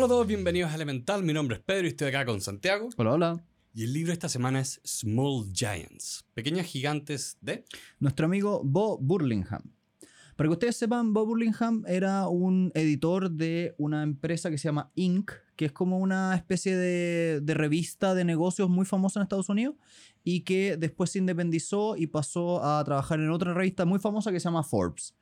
Hola a todos, bienvenidos a Elemental. Mi nombre es Pedro y estoy acá con Santiago. Hola, hola. Y el libro de esta semana es Small Giants, Pequeñas Gigantes de... Nuestro amigo Bo Burlingham. Para que ustedes sepan, Bo Burlingham era un editor de una empresa que se llama Inc., que es como una especie de, de revista de negocios muy famosa en Estados Unidos y que después se independizó y pasó a trabajar en otra revista muy famosa que se llama Forbes.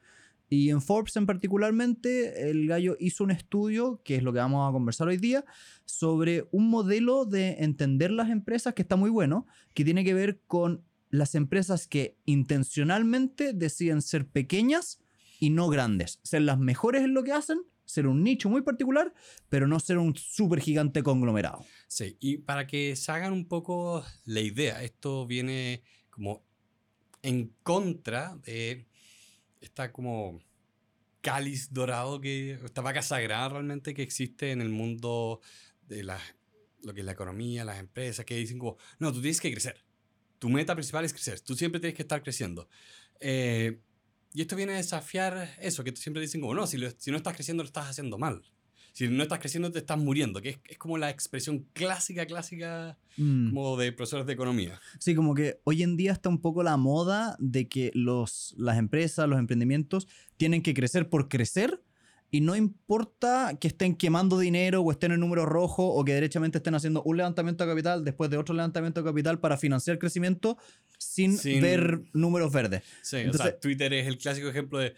Y en Forbes en particularmente, el gallo hizo un estudio, que es lo que vamos a conversar hoy día, sobre un modelo de entender las empresas que está muy bueno, que tiene que ver con las empresas que intencionalmente deciden ser pequeñas y no grandes, ser las mejores en lo que hacen, ser un nicho muy particular, pero no ser un súper gigante conglomerado. Sí, y para que se hagan un poco la idea, esto viene como en contra de esta como cáliz dorado que esta vaca sagrada realmente que existe en el mundo de la, lo que es la economía, las empresas, que dicen como, no, tú tienes que crecer. Tu meta principal es crecer. Tú siempre tienes que estar creciendo. Eh, y esto viene a desafiar eso, que siempre dicen como, no, si, si no estás creciendo lo estás haciendo mal. Si no estás creciendo te estás muriendo, que es, es como la expresión clásica, clásica Mm. como de profesores de economía. Sí, como que hoy en día está un poco la moda de que los, las empresas, los emprendimientos tienen que crecer por crecer y no importa que estén quemando dinero o estén en número rojo o que derechamente estén haciendo un levantamiento de capital después de otro levantamiento de capital para financiar crecimiento sin, Sin- ver números verdes. Sí, o Entonces- sea, Twitter es el clásico ejemplo de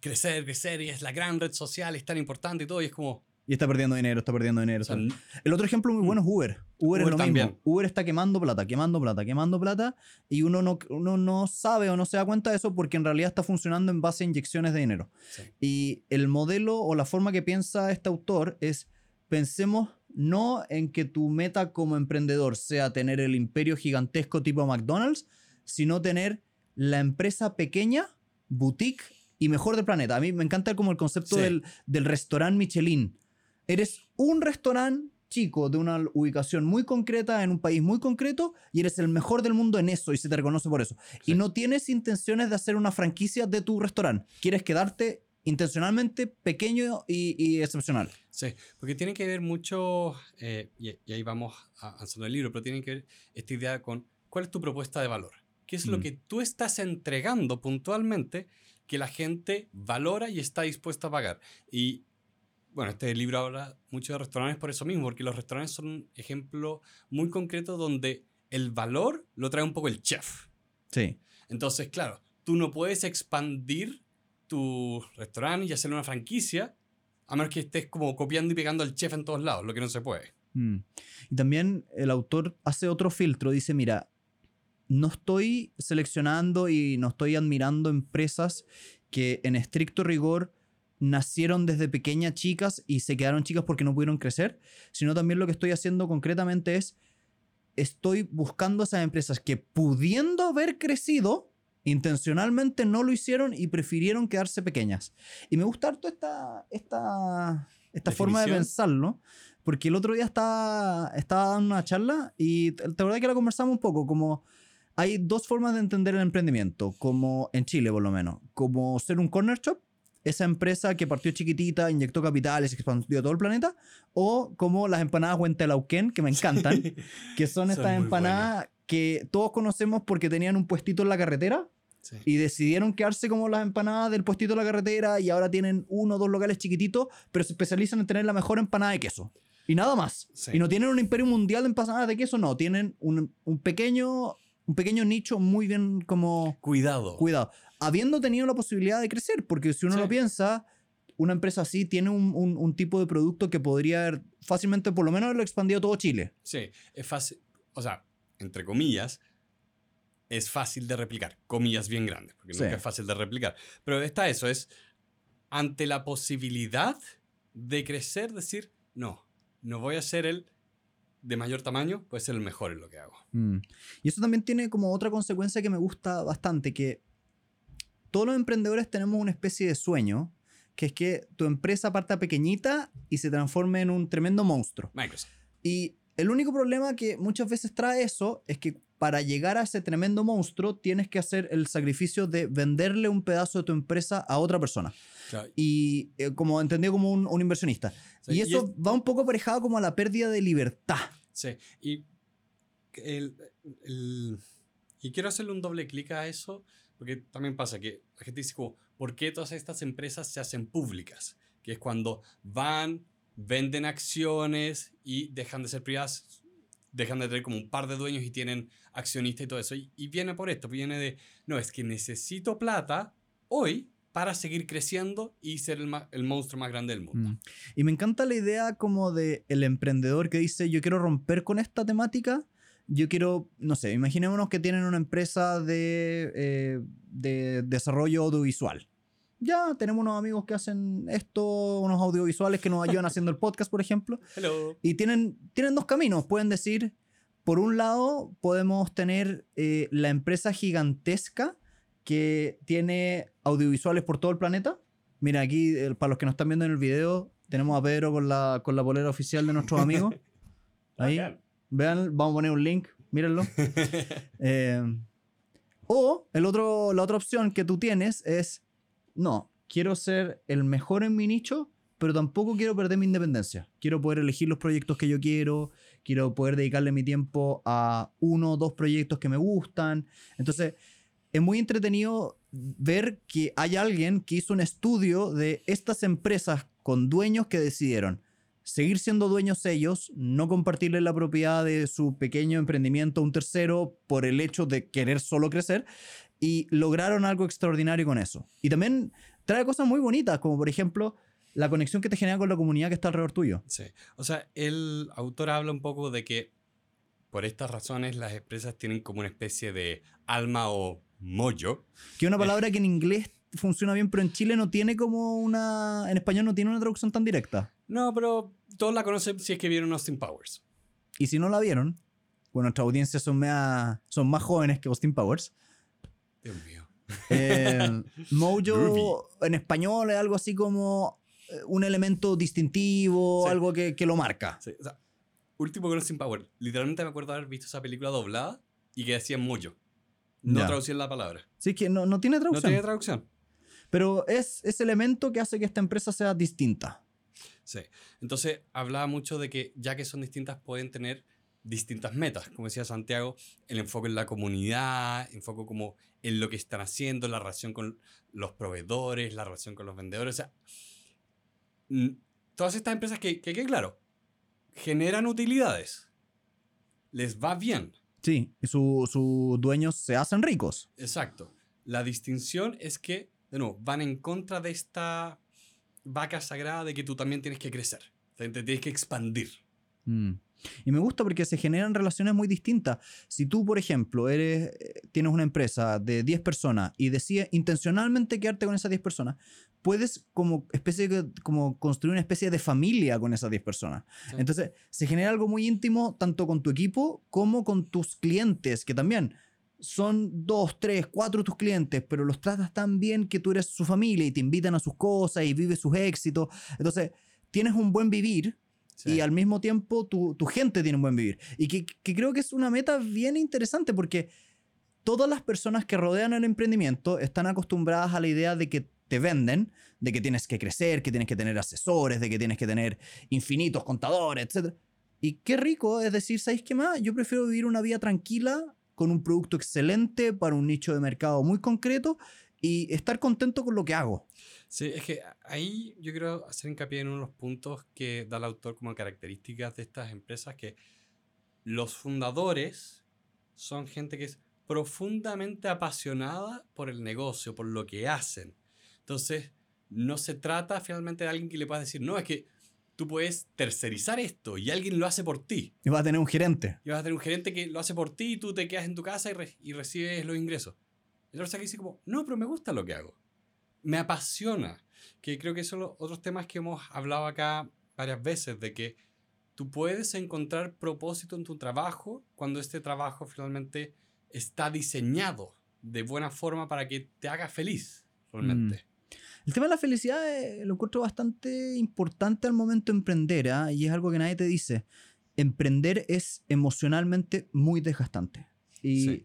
crecer, crecer y es la gran red social, es tan importante y todo, y es como, Y está perdiendo dinero, está perdiendo dinero. o sea, está- El otro ejemplo muy bueno es Uber. Uber, es lo también. mismo. Uber está quemando plata, quemando plata, quemando plata y uno no, uno no sabe o no se da cuenta de eso porque en realidad está funcionando en base a inyecciones de dinero. sí. Y el modelo o la forma que piensa este autor es, pensemos no en que tu meta como emprendedor sea tener el imperio gigantesco tipo McDonald's, sino tener la empresa pequeña, boutique y mejor del planeta. A mí me encanta como el concepto Sí. del, del restaurante Michelin. Eres un restaurante chico de una ubicación muy concreta en un país muy concreto y eres el mejor del mundo en eso y se te reconoce por eso. Sí. Y no tienes intenciones de hacer una franquicia de tu restaurante. Quieres quedarte intencionalmente pequeño y, y excepcional. Sí, porque tiene que ver mucho, eh, y, y ahí vamos a- avanzando el libro, pero tiene que ver esta idea con cuál es tu propuesta de valor. ¿Qué es lo Mm. que tú estás entregando puntualmente que la gente valora y está dispuesta a pagar? Y bueno, este libro habla mucho de restaurantes por eso mismo, porque los restaurantes son un ejemplo muy concreto donde el valor lo trae un poco el chef. Sí. Entonces, claro, tú no puedes expandir tu restaurante y hacer una franquicia a menos que estés como copiando y pegando al chef en todos lados, lo que no se puede. Mm. Y también el autor hace otro filtro. Dice, mira, no estoy seleccionando y no estoy admirando empresas que en estricto rigor nacieron desde pequeñas chicas y se quedaron chicas porque no pudieron crecer, sino también lo que estoy haciendo concretamente es, estoy buscando esas empresas que pudiendo haber crecido, intencionalmente no lo hicieron y prefirieron quedarse pequeñas. Y me gusta harto esta, esta, esta forma de pensarlo, porque el otro día estaba, estaba dando una charla y te te acordás que la conversamos un poco, como hay dos formas de entender el emprendimiento, como en Chile por lo menos, como ser un corner shop, esa empresa que partió chiquitita, inyectó capitales, expandió todo el planeta, o como las empanadas Huentelauquén, que me encantan, que son estas empanadas que todos conocemos porque tenían un puestito en la carretera Sí. y decidieron quedarse como las empanadas del puestito de la carretera y ahora tienen uno o dos locales chiquititos, pero se especializan en tener la mejor empanada de queso. Y nada más. Sí. Y no tienen un imperio mundial de empanadas de queso, no. Tienen un, un pequeño, un pequeño nicho muy bien como Cuidado. cuidado. Habiendo tenido la posibilidad de crecer, porque si uno Sí. lo piensa, una empresa así tiene un, un- un tipo de producto que podría haber fácilmente, por lo menos, haberlo expandido a todo Chile. Sí, es fácil, o sea, entre comillas, es fácil de replicar. Comillas bien grandes, porque Sí. nunca es fácil de replicar. Pero está eso, es ante la posibilidad de crecer, decir, no, no voy a ser el de mayor tamaño, voy a ser el mejor en lo que hago. Mm. Y eso también tiene como otra consecuencia que me gusta bastante, que todos los emprendedores tenemos una especie de sueño, que es que tu empresa parta pequeñita y se transforme en un tremendo monstruo. Microsoft. Y el único problema que muchas veces trae eso es que para llegar a ese tremendo monstruo tienes que hacer el sacrificio de venderle un pedazo de tu empresa a otra persona. Claro. y eh, como entendido como un, un inversionista. Sí, y y eso va un poco aparejado como a la pérdida de libertad. Sí, y, el- el- y quiero hacerle un doble clic a eso, porque también pasa que la gente dice como, ¿por qué todas estas empresas se hacen públicas? Que es cuando van, venden acciones y dejan de ser privadas, dejan de tener como un par de dueños y tienen accionistas y todo eso. Y, y viene por esto, viene de, no, es que necesito plata hoy para seguir creciendo y ser el, el monstruo más grande del mundo. Mm. Y me encanta la idea como de el emprendedor que dice, yo quiero romper con esta temática, yo quiero, no sé, imaginémonos que tienen una empresa de, eh, de desarrollo audiovisual. Ya tenemos unos amigos que hacen esto, unos audiovisuales que nos ayudan haciendo el podcast, por ejemplo. Hello. Y tienen, tienen dos caminos. Pueden decir, por un lado, podemos tener eh, la empresa gigantesca que tiene audiovisuales por todo el planeta. Mira, aquí, eh, para los que nos están viendo en el video, tenemos a Pedro con la, con la polera oficial de nuestros amigos. Ahí, vean, vamos a poner un link, mírenlo. Eh, o el otro, la otra opción que tú tienes es, no, quiero ser el mejor en mi nicho, pero tampoco quiero perder mi independencia. Quiero poder elegir los proyectos que yo quiero, quiero poder dedicarle mi tiempo a uno o dos proyectos que me gustan. Entonces, es muy entretenido ver que hay alguien que hizo un estudio de estas empresas con dueños que decidieron seguir siendo dueños ellos, no compartirle la propiedad de su pequeño emprendimiento a un tercero por el hecho de querer solo crecer y lograron algo extraordinario con eso. Y también trae cosas muy bonitas, como por ejemplo la conexión que te genera con la comunidad que está alrededor tuyo. Sí. O sea, el autor habla un poco de que por estas razones las empresas tienen como una especie de alma o mollo. Que es una palabra que en inglés funciona bien, pero en Chile no tiene como una... En español no tiene una traducción tan directa. No, pero todos la conocen si es que vieron Austin Powers. Y si no la vieron, bueno, nuestras audiencias son, mea- son más jóvenes que Austin Powers. Dios mío. Eh, Mojo en español es algo así como eh, un elemento distintivo, Sí. algo que, que lo marca. Sí, o sea, último con Austin Powers. Literalmente me acuerdo haber visto esa película doblada y que decían mollo. No traducían la palabra. Sí, que no, no tiene No traducción. tenía traducción. pero es ese elemento que hace que esta empresa sea distinta. Sí. Entonces hablaba mucho de que ya que son distintas pueden tener distintas metas. Como decía Santiago, el enfoque en la comunidad, enfoque como en lo que están haciendo, la relación con los proveedores, la relación con los vendedores. O sea, todas estas empresas que, que, que, claro, generan utilidades. Les va bien. Sí, y su- sus dueños se hacen ricos. Exacto. La distinción es que, de nuevo, van en contra de esta vaca sagrada de que tú también tienes que crecer. Te tienes que expandir. Mm. Y me gusta porque se generan relaciones muy distintas. Si tú, por ejemplo, eres, eh, tienes una empresa de 10 personas y decides intencionalmente quedarte con esas 10 personas, puedes como, especie de- como construir una especie de familia con esas 10 personas. Sí. Entonces, se genera algo muy íntimo tanto con tu equipo como con tus clientes, que también son dos, tres, cuatro tus clientes, pero los tratas tan bien que tú eres su familia y te invitan a sus cosas y vives sus éxitos. Entonces, tienes un buen vivir Sí. y al mismo tiempo tu, tu gente tiene un buen vivir. Y que, que creo que es una meta bien interesante porque todas las personas que rodean el emprendimiento están acostumbradas a la idea de que te venden, de que tienes que crecer, que tienes que tener asesores, de que tienes que tener infinitos contadores, etc. Y qué rico es decir, ¿sabéis qué más? Yo prefiero vivir una vida tranquila con un producto excelente para un nicho de mercado muy concreto y estar contento con lo que hago. Sí, es que ahí yo quiero hacer hincapié en uno de los puntos que da el autor como características de estas empresas, que los fundadores son gente que es profundamente apasionada por el negocio, por lo que hacen. Entonces, no se trata finalmente de alguien que le puedas decir, no, es que tú puedes tercerizar esto y alguien lo hace por ti. Y vas a tener un gerente. Y vas a tener un gerente que lo hace por ti y tú te quedas en tu casa y, re- y recibes los ingresos. El otro que dice como, no, pero me gusta lo que hago. Me apasiona. Que creo que son los otros temas que hemos hablado acá varias veces, de que tú puedes encontrar propósito en tu trabajo cuando este trabajo finalmente está diseñado de buena forma para que te haga feliz, realmente. El tema de la felicidad eh, lo encuentro bastante importante al momento de emprender, ¿ah? y es algo que nadie te dice. Emprender es emocionalmente muy desgastante. Y Sí.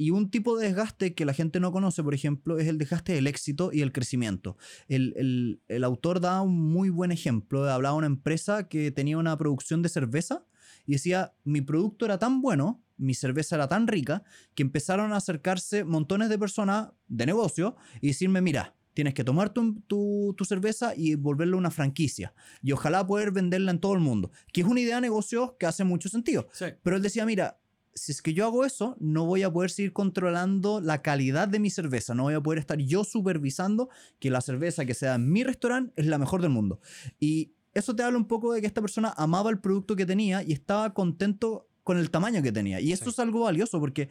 Y un tipo de desgaste que la gente no conoce, por ejemplo, es el desgaste del éxito y el crecimiento. El, el- el autor da un muy buen ejemplo. Hablaba de una empresa que tenía una producción de cerveza y decía, mi producto era tan bueno, mi cerveza era tan rica, que empezaron a acercarse montones de personas de negocio y decirme, mira, tienes que tomar tu, tu- tu cerveza y volverla una franquicia. Y ojalá poder venderla en todo el mundo. Que es una idea de negocio que hace mucho sentido. Sí. Pero él decía, mira, si es que yo hago eso, no voy a poder seguir controlando la calidad de mi cerveza, no voy a poder estar yo supervisando que la cerveza que sea en mi restaurante es la mejor del mundo. Y eso te habla un poco de que esta persona amaba el producto que tenía y estaba contento con el tamaño que tenía. Y esto Sí. es algo valioso porque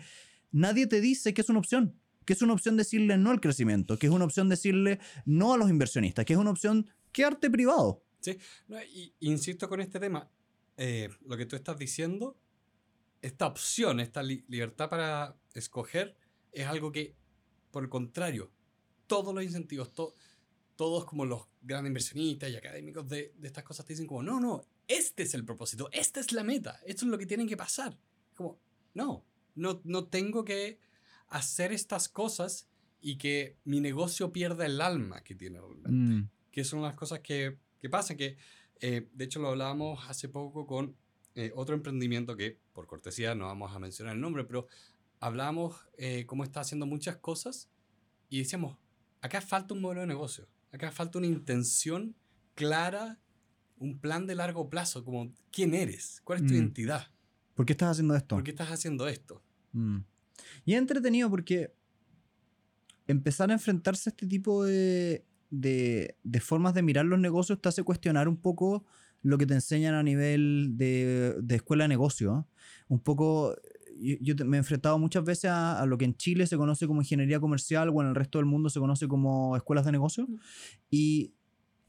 nadie te dice que es una opción. Que es una opción decirle no al crecimiento, que es una opción decirle no a los inversionistas, que es una opción quedarte privado. No, y, insisto con este tema, eh, lo que tú estás diciendo, esta opción, esta li- libertad para escoger, es algo que, por el contrario, todos los incentivos, to- todos como los grandes inversionistas y académicos de, de estas cosas te dicen como, no, no, este es el propósito, esta es la meta, esto es lo que tiene que pasar. Como, no, no, no tengo que hacer estas cosas y que mi negocio pierda el alma que tiene realmente Mm, que son las cosas que, que pasan, que eh, de hecho lo hablábamos hace poco con eh, otro emprendimiento que, por cortesía, no vamos a mencionar el nombre, pero hablábamos eh, cómo está haciendo muchas cosas y decíamos, acá falta un modelo de negocio, acá falta una intención clara, un plan de largo plazo, como quién eres, cuál es tu Mm. identidad, ¿Por qué estás haciendo esto? por qué estás haciendo esto. Mm. Y es entretenido porque empezar a enfrentarse a este tipo de, de, de formas de mirar los negocios te hace cuestionar un poco lo que te enseñan a nivel de, de escuela de negocio. ¿eh? Un poco, yo, me he enfrentado muchas veces a, a lo que en Chile se conoce como ingeniería comercial o en el resto del mundo se conoce como escuelas de negocio. Y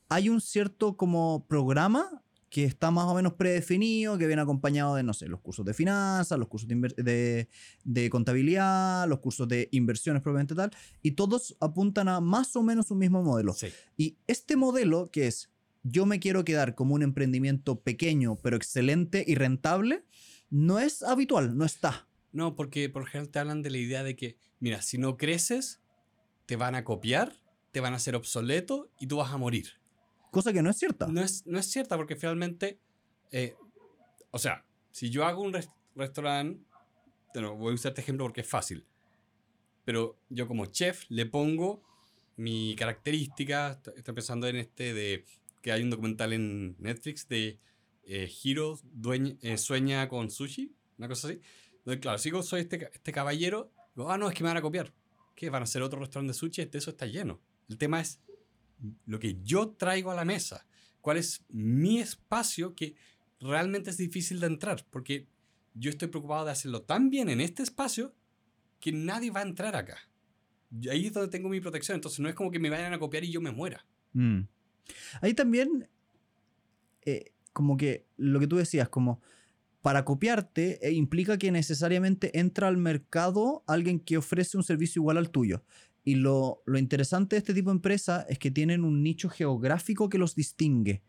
hay un cierto como programa que está más o menos predefinido, que viene acompañado de, no sé, los cursos de finanzas, los cursos de, de contabilidad, los cursos de inversiones propiamente tal, y todos apuntan a más o menos un mismo modelo. Sí, Y este modelo, que es yo me quiero quedar como un emprendimiento pequeño, pero excelente y rentable, no es habitual, no está. no, porque por ejemplo te hablan de la idea de que, mira, si no creces, te van a copiar, te van a hacer obsoleto y tú vas a morir. Cosa que no es cierta. No es, no es cierta porque finalmente, eh, o sea, si yo hago un res- restaurante, bueno, voy a usar este ejemplo porque es fácil, pero yo como chef le pongo mi característica, est- estoy pensando en este de que hay un documental en Netflix de eh, Hiro dueña- eh, sueña con sushi, una cosa así. Entonces, claro, si yo soy este, este caballero, digo, ah, no, es que me van a copiar. ¿Qué? ¿Van a hacer otro restaurante de sushi? Este, eso está lleno. El tema es lo que yo traigo a la mesa. ¿Cuál es mi espacio que realmente es difícil de entrar? Porque yo estoy preocupado de hacerlo tan bien en este espacio que nadie va a entrar acá. Ahí es donde tengo mi protección. Entonces no es como que me vayan a copiar y yo me muera. Mm. Ahí también, eh, como que lo que tú decías, como para copiarte eh, implica que necesariamente entra al mercado alguien que ofrece un servicio igual al tuyo. Y lo, lo interesante de este tipo de empresa es que tienen un nicho geográfico que los distingue.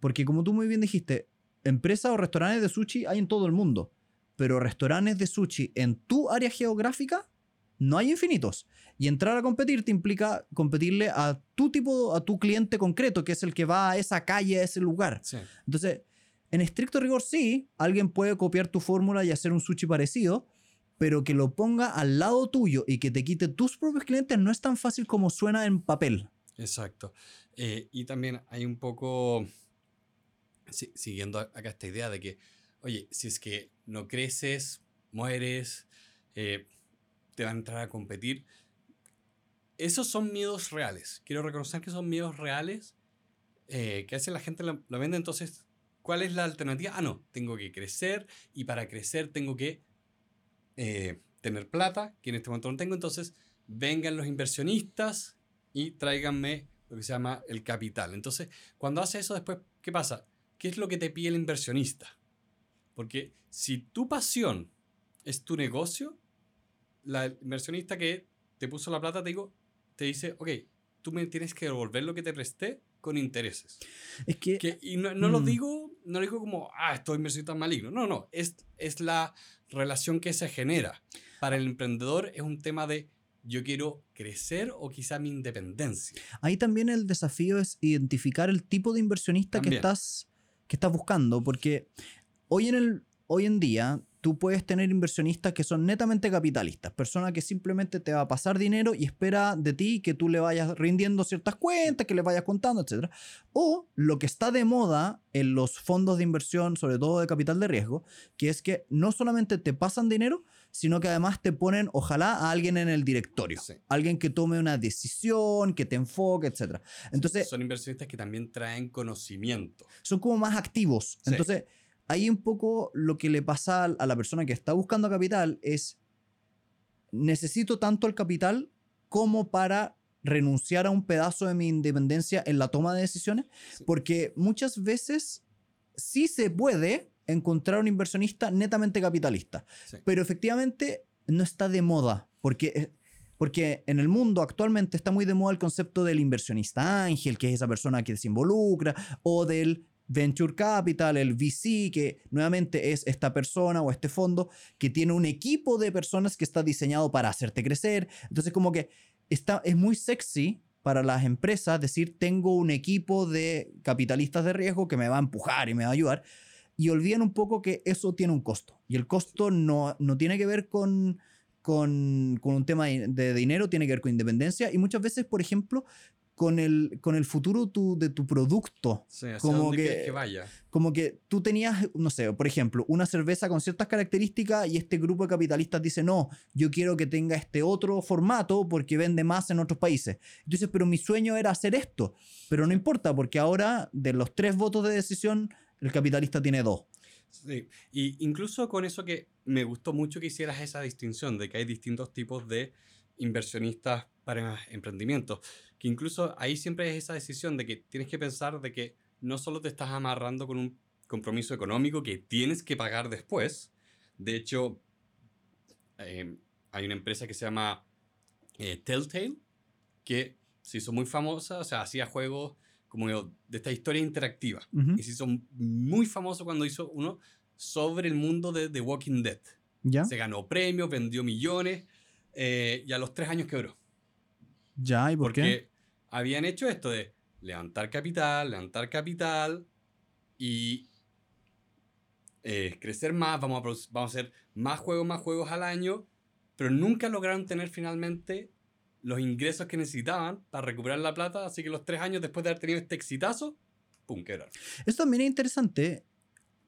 Porque como tú muy bien dijiste, empresas o restaurantes de sushi hay en todo el mundo. Pero restaurantes de sushi en tu área geográfica no hay infinitos. Y entrar a competir te implica competirle a tu tipo, a tu cliente concreto, que es el que va a esa calle, a ese lugar. Sí. Entonces, en estricto rigor, sí, alguien puede copiar tu fórmula y hacer un sushi parecido, pero que lo ponga al lado tuyo y que te quite tus propios clientes no es tan fácil como suena en papel. Exacto. Eh, y también hay un poco, si- siguiendo acá esta idea de que, oye, si es que no creces, mueres, eh, te van a entrar a competir. Esos son miedos reales. Quiero reconocer que son miedos reales eh, que hace la gente lo, lo vende. Entonces, ¿cuál es la alternativa? Ah, no, tengo que crecer y para crecer tengo que eh, tener plata, que en este momento no tengo. Entonces, vengan los inversionistas y tráiganme lo que se llama el capital. Entonces, cuando hace eso después, ¿qué pasa? ¿Qué es lo que te pide el inversionista? Porque si tu pasión es tu negocio, la inversionista que te puso la plata te, digo, te dice, ok, tú me tienes que devolver lo que te presté con intereses. Es que, Que, y no, no lo Mm. digo no lo digo como, ah, estoy inversionista maligno. No, no, es, es la relación que se genera. Para el emprendedor es un tema de yo quiero crecer o quizá mi independencia. Ahí también el desafío es identificar el tipo de inversionista que estás, que estás buscando, porque hoy en, el, hoy en día tú puedes tener inversionistas que son netamente capitalistas, personas que simplemente te va a pasar dinero y espera de ti que tú le vayas rindiendo ciertas cuentas, que le vayas contando, etc. O lo que está de moda en los fondos de inversión, sobre todo de capital de riesgo, que es que no solamente te pasan dinero, sino que además te ponen, ojalá, a alguien en el directorio. Sí. Alguien que tome una decisión, que te enfoque, etc. Entonces, Son inversionistas que también traen conocimiento. son como más activos. Sí. Ahí un poco lo que le pasa a la persona que está buscando capital es, necesito tanto el capital como para renunciar a un pedazo de mi independencia en la toma de decisiones, Sí. porque muchas veces sí se puede encontrar un inversionista netamente capitalista, Sí. pero efectivamente no está de moda, porque, eh, porque en el mundo actualmente está muy de moda el concepto del inversionista ángel, que es esa persona que se involucra, o del venture capital, el VC, que nuevamente es esta persona o este fondo que tiene un equipo de personas que está diseñado para hacerte crecer. Entonces como que está, es muy sexy para las empresas decir tengo un equipo de capitalistas de riesgo que me va a empujar y me va a ayudar y olvidan un poco que eso tiene un costo. Y el costo no, no tiene que ver con, con, con un tema de dinero, tiene que ver con independencia y muchas veces, por ejemplo, con el, con el futuro tu- de tu producto. Sí, Como que- que vaya. Como que tú tenías, no sé, por ejemplo, una cerveza con ciertas características y este grupo de capitalistas dice, no, yo quiero que tenga este otro formato porque vende más en otros países. Entonces, pero mi sueño era hacer esto. Pero no importa porque ahora de los tres votos de decisión, el capitalista tiene dos. Sí. Y incluso con eso que me gustó mucho que hicieras esa distinción de que hay distintos tipos de inversionistas para emprendimientos. Que incluso ahí siempre es esa decisión de que tienes que pensar de que no solo te estás amarrando con un compromiso económico que tienes que pagar después. De hecho, eh, hay una empresa que se llama eh, Telltale que se hizo muy famosa, o sea, hacía juegos como de esta historia interactiva. Ujú. Y se hizo muy famoso cuando hizo uno sobre el mundo de The Walking Dead. ¿Ya? Se ganó premios, vendió millones eh, y a los tres años quebró. ¿Ya? ¿Y por porque qué? habían hecho esto de levantar capital, levantar capital y eh, crecer más, vamos a, produ- vamos a hacer más juegos, más juegos al año, pero nunca lograron tener finalmente los ingresos que necesitaban para recuperar la plata, así que los tres años después de haber tenido este exitazo, ¡pum! quebraron. Esto también es interesante.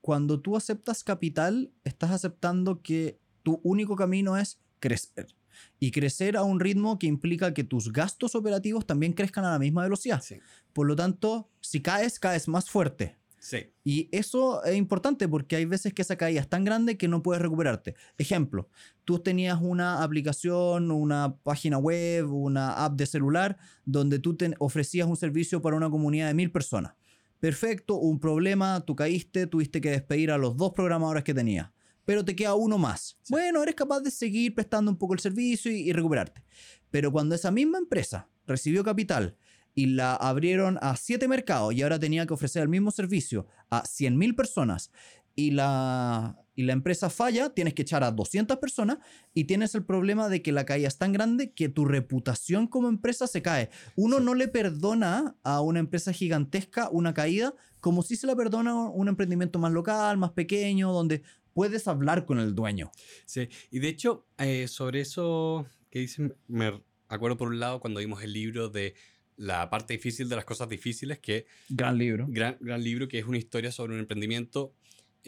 Cuando tú aceptas capital, estás aceptando que tu único camino es crecer. Y crecer a un ritmo que implica que tus gastos operativos también crezcan a la misma velocidad. Sí. Por lo tanto, si caes, caes más fuerte. Sí. Y eso es importante porque hay veces que esa caída es tan grande que no puedes recuperarte. Ejemplo, tú tenías una aplicación, una página web, una app de celular donde tú te ofrecías un servicio para una comunidad de mil personas. Perfecto, un problema, tú caíste, tuviste que despedir a los dos programadores que tenías. Pero te queda uno más. Sí. Bueno, eres capaz de seguir prestando un poco el servicio y, y recuperarte. Pero cuando esa misma empresa recibió capital y la abrieron a siete mercados y ahora tenía que ofrecer el mismo servicio a 100.000 personas y la, y la empresa falla, tienes que echar a 200 personas y tienes el problema de que la caída es tan grande que tu reputación como empresa se cae. Uno Sí. no le perdona a una empresa gigantesca una caída como si se la perdona a un emprendimiento más local, más pequeño, donde puedes hablar con el dueño. Sí, y de hecho, eh, sobre eso que dicen, me acuerdo por un lado cuando vimos el libro de La parte difícil de las cosas difíciles, que Gran libro. gran, gran libro que es una historia sobre un emprendimiento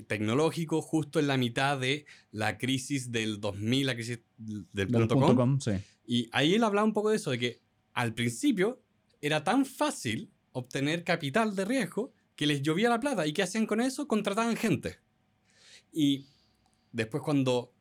tecnológico justo en la mitad de la crisis del 2000, la crisis del punto punto com. com, sí. Y ahí él hablaba un poco de eso, de que al principio era tan fácil obtener capital de riesgo que les llovía la plata. ¿Y qué hacían con eso? Contrataban gente. Y después cuando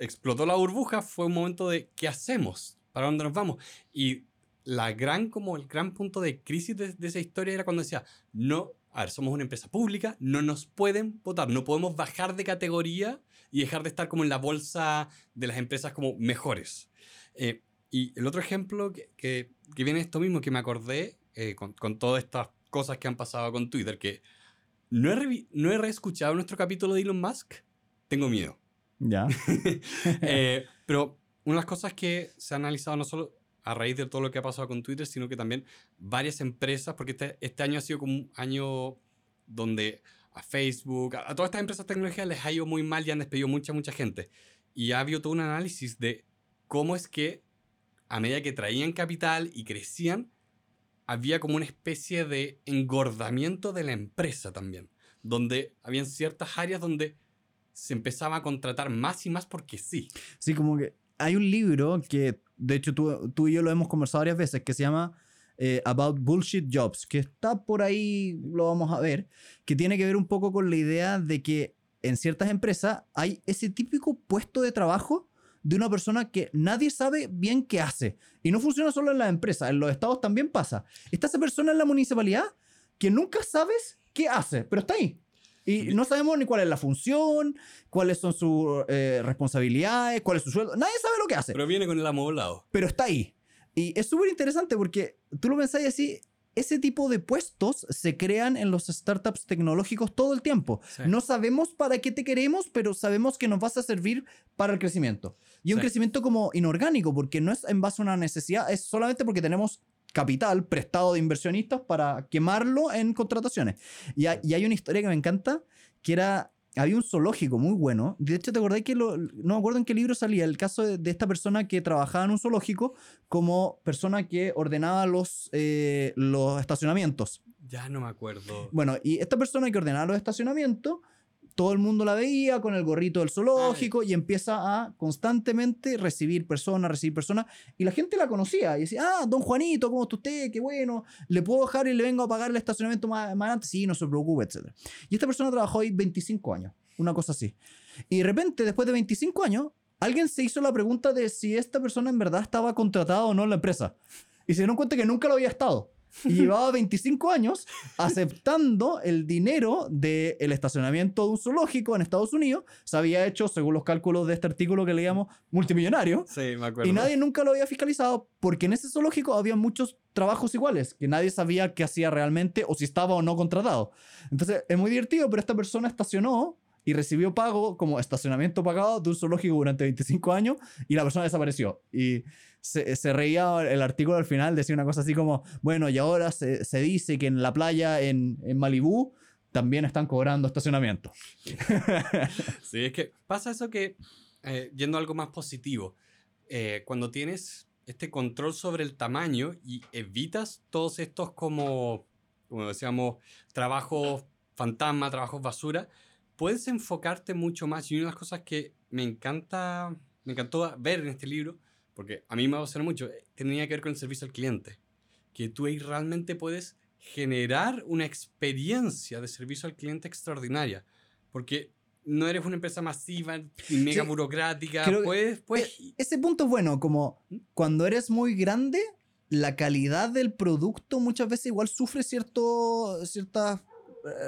explotó la burbuja fue un momento de ¿qué hacemos? ¿Para dónde nos vamos? Y la gran, como el gran punto de crisis de, de esa historia era cuando decía, no, a ver, somos una empresa pública, no nos pueden votar, no podemos bajar de categoría y dejar de estar como en la bolsa de las empresas como mejores. Eh, y el otro ejemplo que, que, que viene esto mismo, que me acordé eh, con, con todas estas cosas que han pasado con Twitter, que no he, no he reescuchado nuestro capítulo de Elon Musk. Tengo miedo. Ya. Eh, pero una de las cosas que se ha analizado no solo a raíz de todo lo que ha pasado con Twitter, sino que también varias empresas, porque este, este año ha sido como un año donde a Facebook, a, a todas estas empresas tecnológicas les ha ido muy mal y han despedido mucha, mucha gente. Y ha habido todo un análisis de cómo es que a medida que traían capital y crecían, había como una especie de engordamiento de la empresa también, donde habían ciertas áreas donde se empezaba a contratar más y más porque sí. Sí, como que hay un libro que, de hecho, tú, tú y yo lo hemos conversado varias veces, que se llama eh, About Bullshit Jobs, que está por ahí, lo vamos a ver, que tiene que ver un poco con la idea de que en ciertas empresas hay ese típico puesto de trabajo de una persona que nadie sabe bien qué hace. Y no funciona solo en las empresas, en los estados también pasa. Está esa persona en la municipalidad que nunca sabes qué hace, pero está ahí. Y no sabemos ni cuál es la función, cuáles son sus eh, responsabilidades, cuál es su sueldo. Nadie sabe lo que hace, Pero viene con el amoblado. pero está ahí. Y es súper interesante porque tú lo pensás y así, ese tipo de puestos se crean en los startups tecnológicos todo el tiempo. Sí. No sabemos para qué te queremos, pero sabemos que nos vas a servir para el crecimiento. Y un Sí. crecimiento como inorgánico, porque no es en base a una necesidad, es solamente porque tenemos capital prestado de inversionistas para quemarlo en contrataciones. Y, hay- y hay una historia que me encanta, que era, había un zoológico muy bueno. De hecho, te acordás que, lo- no me acuerdo en qué libro salía, el caso de, de esta persona que trabajaba en un zoológico como persona que ordenaba los, eh, los estacionamientos. Ya no me acuerdo. Bueno, y esta persona que ordenaba los estacionamientos, todo el mundo la veía con el gorrito del zoológico y empieza a constantemente recibir personas, recibir personas. Y la gente la conocía y decía, ah, don Juanito, ¿cómo está usted? Qué bueno, ¿le puedo dejar y le vengo a pagar el estacionamiento más, más antes? Sí, no se preocupe, etc. Y esta persona trabajó ahí 25 años, una cosa así. Y de repente, después de 25 años, alguien se hizo la pregunta de si esta persona en verdad estaba contratada o no en la empresa. Y se dieron cuenta que nunca lo había estado. Y llevaba 25 años aceptando el dinero del estacionamiento de un zoológico en Estados Unidos. Se había hecho, según los cálculos de este artículo que leíamos, multimillonario. Sí, me acuerdo. Y nadie nunca lo había fiscalizado porque en ese zoológico había muchos trabajos iguales que nadie sabía qué hacía realmente o si estaba o no contratado. Entonces es muy divertido, pero esta persona estacionó y recibió pago como estacionamiento pagado de un zoológico durante 25 años y la persona desapareció. Y se, se reía el artículo al final, decía una cosa así como, bueno, y ahora se, se dice que en la playa en, en Malibú también están cobrando estacionamiento. Sí, es que pasa eso que, eh, yendo a algo más positivo, eh, cuando tienes este control sobre el tamaño y evitas todos estos como, como decíamos, trabajos fantasma, trabajos basura, puedes enfocarte mucho más. Y una de las cosas que me encanta, me encantó ver en este libro, porque a mí me va a hacer mucho, tenía que ver con el servicio al cliente. Que tú ahí realmente puedes generar una experiencia de servicio al cliente extraordinaria. Porque no eres una empresa masiva y mega Sí, burocrática. Puedes, puedes E- ese punto es bueno, como cuando eres muy grande, la calidad del producto muchas veces igual sufre cierto, ciertas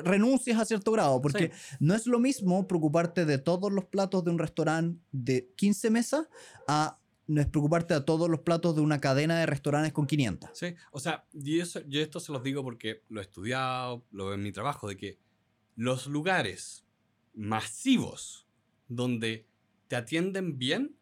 renuncias a cierto grado, porque no es lo mismo preocuparte de todos los platos de un restaurante de 15 mesas a no es preocuparte de todos los platos de una cadena de restaurantes con 500. Sí, o sea, y eso- yo esto se los digo porque lo he estudiado, lo veo en mi trabajo, de que los lugares masivos donde te atienden bien,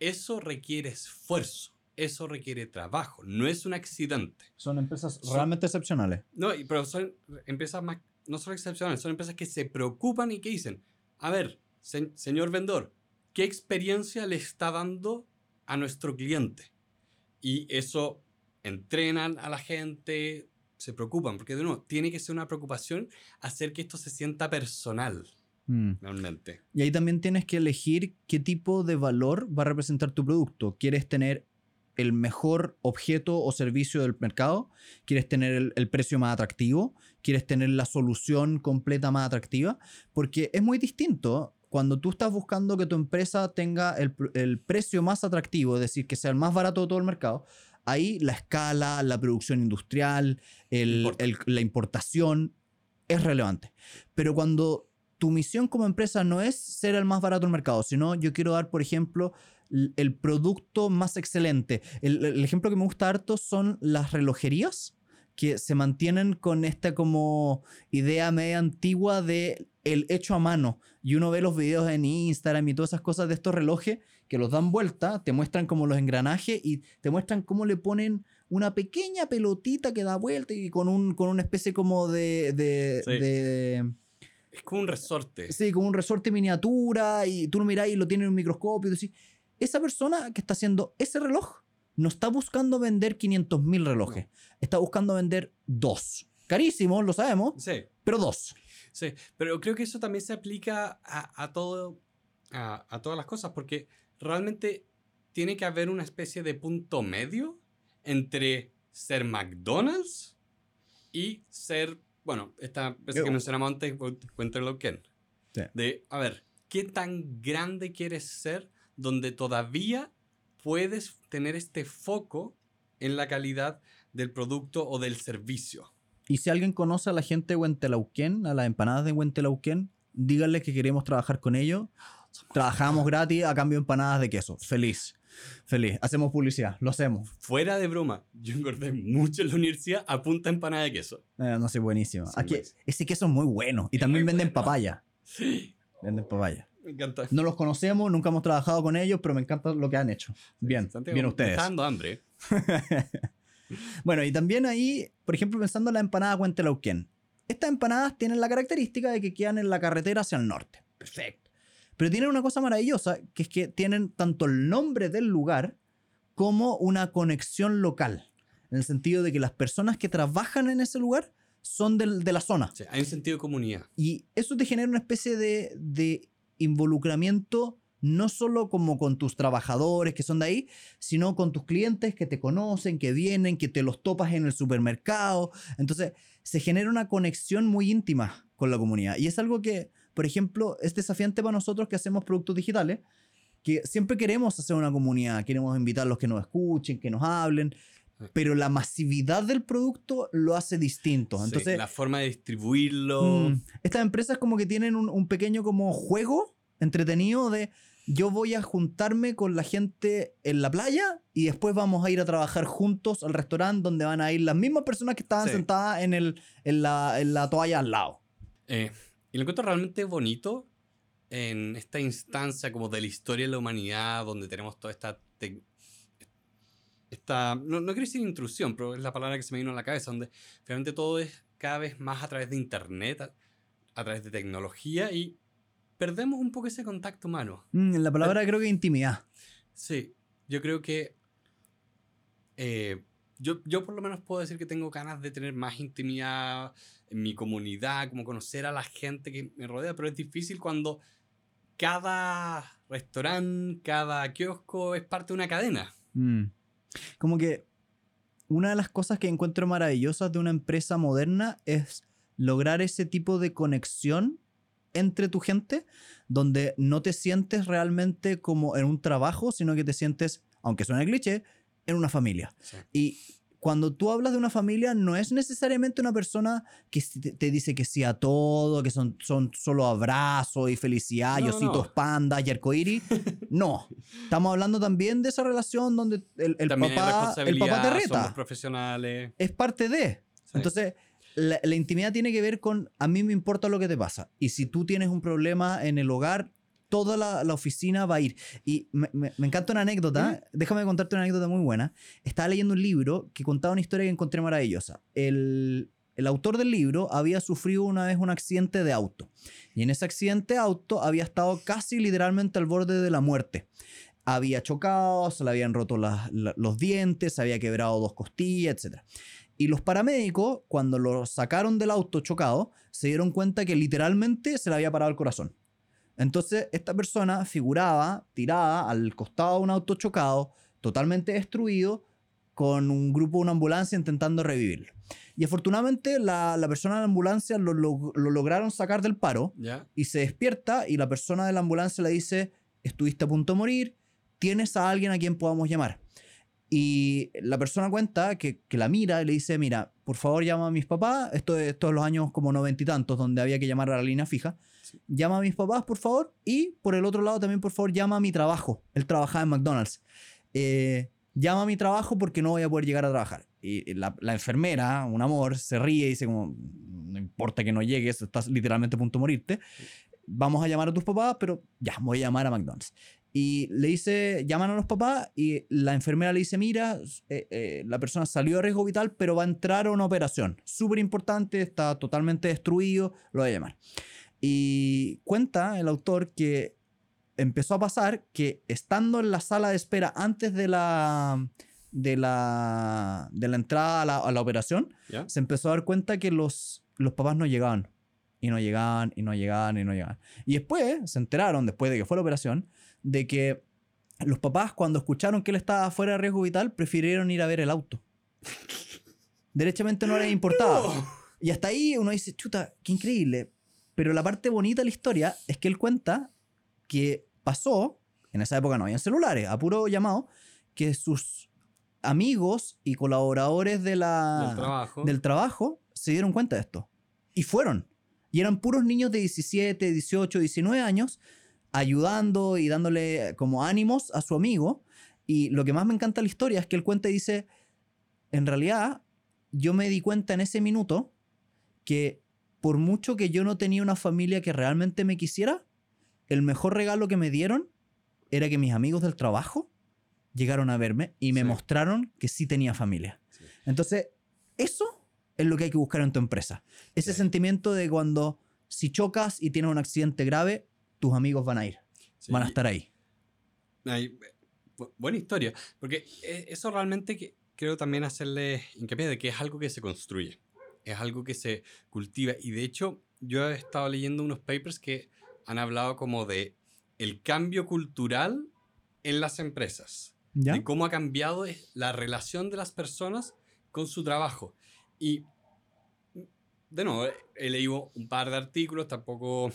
eso requiere esfuerzo, eso requiere trabajo, no es un accidente. Son empresas Son- realmente excepcionales. No, pero son empresas más, no son excepcionales, son empresas que se preocupan y que dicen, a ver, se- señor vendedor, ¿qué experiencia le está dando a nuestro cliente? Y eso entrenan a la gente, se preocupan, porque de nuevo, tiene que ser una preocupación hacer que esto se sienta personal, Mm. realmente. Y ahí también tienes que elegir qué tipo de valor va a representar tu producto. ¿Quieres tener el mejor objeto o servicio del mercado? ¿Quieres tener el, el precio más atractivo? ¿Quieres tener la solución completa más atractiva? Porque es muy distinto cuando tú estás buscando que tu empresa tenga el, el precio más atractivo, es decir, que sea el más barato de todo el mercado. Ahí la escala, la producción industrial, el- la importación es relevante. Pero cuando tu misión como empresa no es ser el más barato del mercado, sino yo quiero dar, por ejemplo, el producto más excelente. El, el ejemplo que me gusta harto son las relojerías que se mantienen con esta como idea media antigua de el hecho a mano. Y uno ve los videos en Instagram y todas esas cosas de estos relojes que los dan vuelta, te muestran como los engranajes y te muestran cómo le ponen una pequeña pelotita que da vuelta y con, un, con una especie como de, de, Sí. de- Es como un resorte. Sí, como un resorte miniatura y tú lo mirás y lo tienes en un microscopio y decís, esa persona que está haciendo ese reloj no está buscando vender 500 mil relojes, está buscando vender dos. Carísimos, lo sabemos, Sí. pero dos. Sí, pero creo que eso también se aplica a, a todo, a, a todas las cosas, porque realmente tiene que haber una especie de punto medio entre ser McDonald's y ser, bueno, esta empresa que mencionamos antes, Winterlow Ken. Sí. De, a ver, ¿qué tan grande quieres ser donde todavía puedes tener este foco en la calidad del producto o del servicio? Y si alguien conoce a la gente de Huentelauquén, a las empanadas de Huentelauquén, díganle que queremos trabajar con ellos. Trabajamos gratis a cambio de empanadas de queso. Feliz. Feliz. Hacemos publicidad. Lo hacemos. Fuera de broma, yo engordé mucho en la universidad a punta de empanada de queso. Eh, no sé, buenísimo. Sí, Aquí, buenísimo. ese queso es muy bueno. Y Es también venden bueno. papaya. Sí, Venden papaya. Me encanta. No los conocemos, nunca hemos trabajado con ellos, pero me encanta lo que han hecho. Bien, Santiago, bien ustedes. está dando hambre. Bueno, y también ahí, por ejemplo, pensando en la empanada Huentelauquén. Estas empanadas tienen la característica de que quedan en la carretera hacia el norte. Perfecto. Pero tienen una cosa maravillosa, que es que tienen tanto el nombre del lugar como una conexión local. En el sentido de que las personas que trabajan en ese lugar son del- de la zona. Sí, hay un sentido de comunidad. Y eso te genera una especie de, de involucramiento no solo como con tus trabajadores que son de ahí, sino con tus clientes que te conocen, que vienen, que te los topas en el supermercado. Entonces se genera una conexión muy íntima con la comunidad. Y es algo que, por ejemplo, es desafiante para nosotros que hacemos productos digitales, que siempre queremos hacer una comunidad, queremos invitar a los que nos escuchen, que nos hablen, pero la masividad del producto lo hace distinto. Sí, Entonces, la forma de distribuirlo. Mm, Estas empresas como que tienen un, un pequeño como juego entretenido de yo voy a juntarme con la gente en la playa y después vamos a ir a trabajar juntos al restaurante donde van a ir las mismas personas que estaban Sí. sentadas en, el, en, la, en la toalla al lado. Eh, y lo encuentro realmente bonito en esta instancia como de la historia de la humanidad, donde tenemos toda esta... esta no, no quiero decir intrusión, pero es la palabra que se me vino a la cabeza, donde finalmente todo es cada vez más a través de Internet, a, a través de tecnología y perdemos un poco ese contacto humano. Mm, la palabra creo que intimidad. Sí, yo creo que eh, yo, yo por lo menos puedo decir que tengo ganas de tener más intimidad en mi comunidad, como conocer a la gente que me rodea, pero es difícil cuando cada restaurante, cada kiosco es parte de una cadena. Mm. Como que una de las cosas que encuentro maravillosas de una empresa moderna es lograr ese tipo de conexión entre tu gente, donde no te sientes realmente como en un trabajo, sino que te sientes, aunque suene cliché, en una familia. Sí. Y cuando tú hablas de una familia, no es necesariamente una persona que te dice que sí a todo, que son, son solo abrazos y felicidad, y No, ositos no. pandas y arcoíris. No. Estamos hablando también de esa relación donde el, el papá, el responsabilidad, papá te somos reta. profesionales. Es parte de. Sí. Entonces, la, la intimidad tiene que ver con a mí me importa lo que te pasa. Y si tú tienes un problema en el hogar, toda la, la oficina va a ir. Y me, me- me encanta una anécdota. Déjame contarte una anécdota muy buena. Estaba leyendo un libro que contaba una historia que encontré maravillosa. El, el autor del libro había sufrido una vez un accidente de auto. Y en ese accidente de auto había estado casi literalmente al borde de la muerte. Había chocado, se le habían roto la- los dientes, se había quebrado dos costillas, etc. Y los paramédicos, cuando lo sacaron del auto chocado, se dieron cuenta que literalmente se le había parado el corazón. Entonces, esta persona figuraba tirada al costado de un auto chocado, totalmente destruido, con un grupo de una ambulancia intentando revivirlo. Y afortunadamente, la, la persona de la ambulancia lo, lo- lo lograron sacar del paro y se despierta y la persona de la ambulancia le dice, estuviste a punto de morir, tienes a alguien a quien podamos llamar. Y la persona cuenta que, que la mira y le dice, mira, por favor llama a mis papás, esto es todos los años como noventa y tantos, donde había que llamar a la línea fija, llama a mis papás, por favor, y por el otro lado también, por favor, llama a mi trabajo. Él trabajaba en McDonald's. Eh, llama a mi trabajo porque no voy a poder llegar a trabajar. Y la, la enfermera, un amor, se ríe y dice como, no importa que no llegues, estás literalmente a punto de morirte. Vamos a llamar a tus papás, pero ya, voy a llamar a McDonald's. Y le dice, llaman a los papás y la enfermera le dice, mira, eh, eh, la persona salió de riesgo vital, pero va a entrar a una operación. Súper importante, está totalmente destruido, lo voy a llamar. Y cuenta el autor que empezó a pasar que estando en la sala de espera antes de la, de la, de la entrada a la, a la operación, se empezó a dar cuenta que los, los papás no llegaban. Y no llegaban, y no llegaban, y no llegaban. Y después se enteraron, después de que fue la operación, de que los papás, cuando escucharon que él estaba fuera de riesgo vital, prefirieron ir a ver el auto. Derechamente no les importaba. No. Y hasta ahí uno dice, chuta, qué increíble. Pero la parte bonita de la historia es que él cuenta que pasó, en esa época no había celulares, a puro llamado, que sus amigos y colaboradores de la, Del trabajo. del trabajo se dieron cuenta de esto. Y fueron. Y eran puros niños de 17, 18, 19 años ayudando y dándole como ánimos a su amigo. Y lo que más me encanta de la historia es que él cuenta y dice, en realidad yo me di cuenta en ese minuto que por mucho que yo no tenía una familia que realmente me quisiera, el mejor regalo que me dieron era que mis amigos del trabajo llegaron a verme y me Sí. mostraron que sí tenía familia. Sí. Entonces, eso es lo que hay que buscar en tu empresa. Ese Sí. sentimiento de cuando si chocas y tienes un accidente grave, tus amigos van a ir, Sí, van a estar ahí. Ay, bu- buena historia. Porque e- eso realmente que quiero también hacerle hincapié de que es algo que se construye. Es algo que se cultiva. Y de hecho, yo he estado leyendo unos papers que han hablado como de el cambio cultural en las empresas. ¿Ya? De cómo ha cambiado la relación de las personas con su trabajo. Y, de nuevo, he leído un par de artículos, tampoco,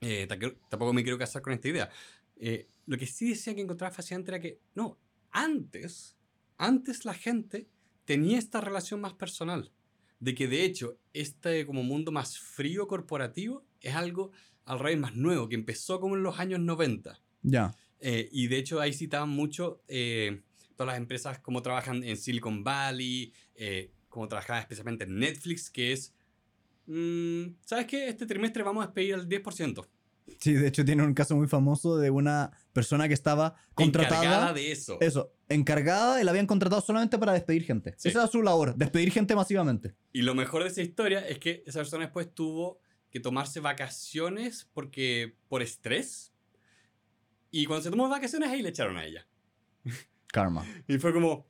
eh, tampoco me quiero casar con esta idea. Eh, lo que sí decía que encontraba fascinante era que, no, antes, antes la gente tenía esta relación más personal. De que de hecho, este como mundo más frío corporativo es algo al revés más nuevo, que empezó como en los años 90. Ya. Eh, y de hecho ahí citaban mucho eh, todas las empresas como trabajan en Silicon Valley, eh, como trabajaban especialmente en Netflix, que es, mm, ¿sabes qué? Este trimestre vamos a despedir al 10%. Sí, de hecho tiene un caso muy famoso de una persona que estaba contratada. Encargada de eso. Eso, encargada y la habían contratado solamente para despedir gente. Sí. Esa era su labor, despedir gente masivamente. Y lo mejor de esa historia es que esa persona después tuvo que tomarse vacaciones porque por estrés. Y cuando se tomó vacaciones ahí le echaron a ella. Karma. Y fue como.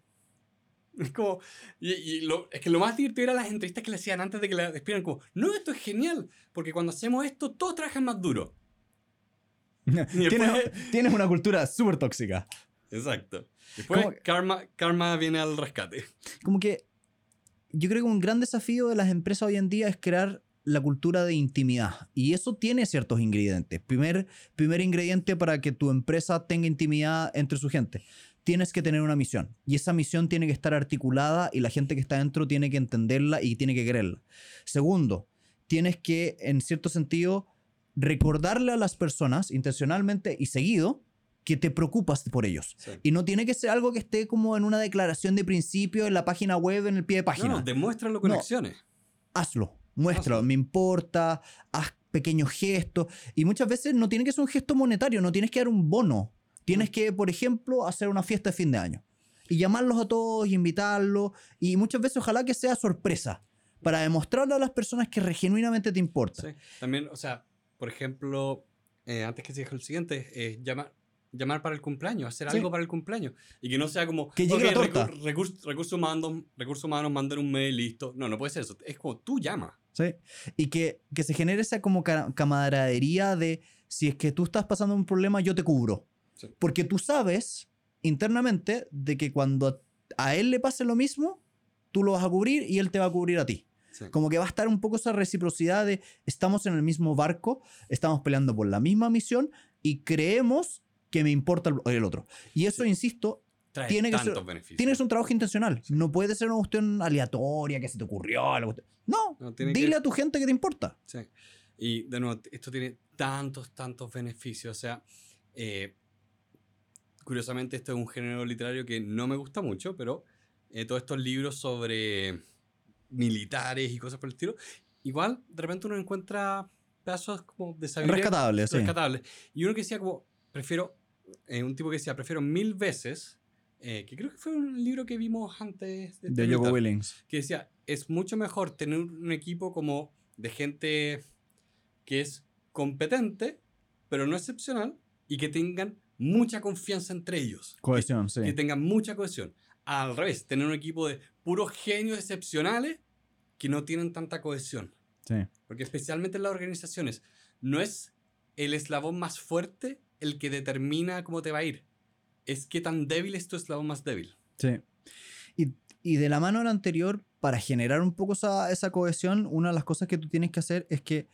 Es como. Y, y lo, es que lo más divertido era las entrevistas que le hacían antes de que la despidieran. Como, no, esto es genial. Porque cuando hacemos esto, todos trabajan más duro. después- tienes, tienes una cultura súper tóxica. Exacto. Después, Como- karma, karma viene al rescate. Como que yo creo que un gran desafío de las empresas hoy en día es crear la cultura de intimidad. Y eso tiene ciertos ingredientes. Primer, primer ingrediente para que tu empresa tenga intimidad entre su gente. Tienes que tener una misión. Y esa misión tiene que estar articulada y la gente que está dentro tiene que entenderla y tiene que quererla. Segundo, tienes que, en cierto sentido, recordarle a las personas intencionalmente y seguido que te preocupas por ellos. Sí. Y no tiene que ser algo que esté como en una declaración de principio en la página web, en el pie de página. no, demuéstralo con No. acciones. Hazlo, muéstralo, Hazlo. me importa, haz pequeños gestos. Y muchas veces no tiene que ser un gesto monetario, no tienes que dar un bono. Tienes Mm. que, por ejemplo, hacer una fiesta de fin de año. Y llamarlos a todos, invitarlos. Y muchas veces ojalá que sea sorpresa. Para demostrarle a las personas que genuinamente te importa. Sí. También, o sea, por ejemplo, eh, antes que siga el siguiente, eh, llamar, llamar para el cumpleaños, hacer Sí. algo para el cumpleaños. Y que no sea como. Que llegue la "Ok, torta". recu- recursos, recursos humanos, recursos humanos mandan un mail, listo. No, no puede ser eso. Es como tú llama. ¿sí? Y que, que se genere esa como ca- camaradería de si es que tú estás pasando un problema, yo te cubro. Sí. Porque tú sabes internamente de que cuando a él le pase lo mismo, tú lo vas a cubrir y él te va a cubrir a ti. Sí. Como que va a estar un poco esa reciprocidad de estamos en el mismo barco, estamos peleando por la misma misión y creemos que me importa el, otro. Y eso, Sí. insisto, Trae Tiene que ser- tienes un trabajo intencional. No puede ser una cuestión aleatoria que se te ocurrió. algo- No, No, dile que- a tu gente que te importa. Sí. Y de nuevo, esto tiene tantos, tantos beneficios. O sea, eh, curiosamente esto es un género literario que no me gusta mucho, pero eh, todos estos libros sobre militares y cosas por el estilo, igual de repente uno encuentra pedazos como de sabiduría Rescatable, sí. rescatables. Y uno que decía como, prefiero, eh, un tipo que decía, prefiero mil veces, eh, que creo que fue un libro que vimos antes De este Joko militar, Willings. que decía, es mucho mejor tener un equipo como de gente que es competente, pero no excepcional, y que tengan mucha confianza entre ellos. Cohesión, sí. Que tengan mucha cohesión. Al revés, tener un equipo de puros genios excepcionales que no tienen tanta cohesión. sí. Porque especialmente en las organizaciones, no es el eslabón más fuerte el que determina cómo te va a ir. Es qué tan débil es tu eslabón más débil. Sí. Y, y de la mano de la anterior, para generar un poco esa, esa cohesión, una de las cosas que tú tienes que hacer es que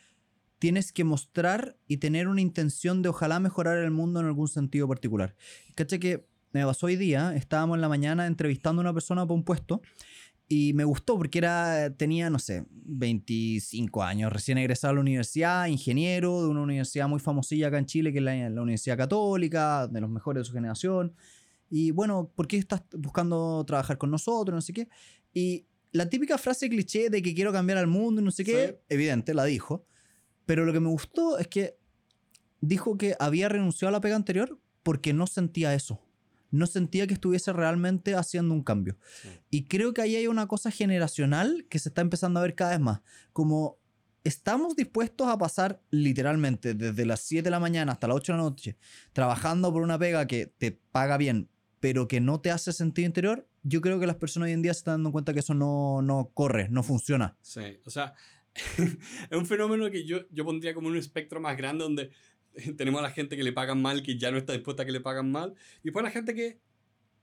tienes que mostrar y tener una intención de ojalá mejorar el mundo en algún sentido particular. Caché que me pasó hoy día, estábamos en la mañana entrevistando a una persona para un puesto y me gustó porque era, tenía, no sé, 25 años, recién egresado a la universidad, ingeniero de una universidad muy famosilla acá en Chile, que es la, la Universidad Católica, de los mejores de su generación. Y bueno, ¿por qué estás buscando trabajar con nosotros? No sé qué. Y la típica frase cliché de que quiero cambiar al mundo no sé qué, Sí. evidente, la dijo. Pero lo que me gustó es que dijo que había renunciado a la pega anterior porque no sentía eso. No sentía que estuviese realmente haciendo un cambio. Sí. Y creo que ahí hay una cosa generacional que se está empezando a ver cada vez más. Como estamos dispuestos a pasar literalmente desde las 7 de la mañana hasta las 8 de la noche trabajando por una pega que te paga bien, pero que no te hace sentido interior, yo creo que las personas hoy en día se están dando cuenta que eso no, no corre, no funciona. Sí, o sea, es un fenómeno que yo, yo pondría como un espectro más grande donde tenemos a la gente que le pagan mal, que ya no está dispuesta a que le pagan mal, y después a la gente que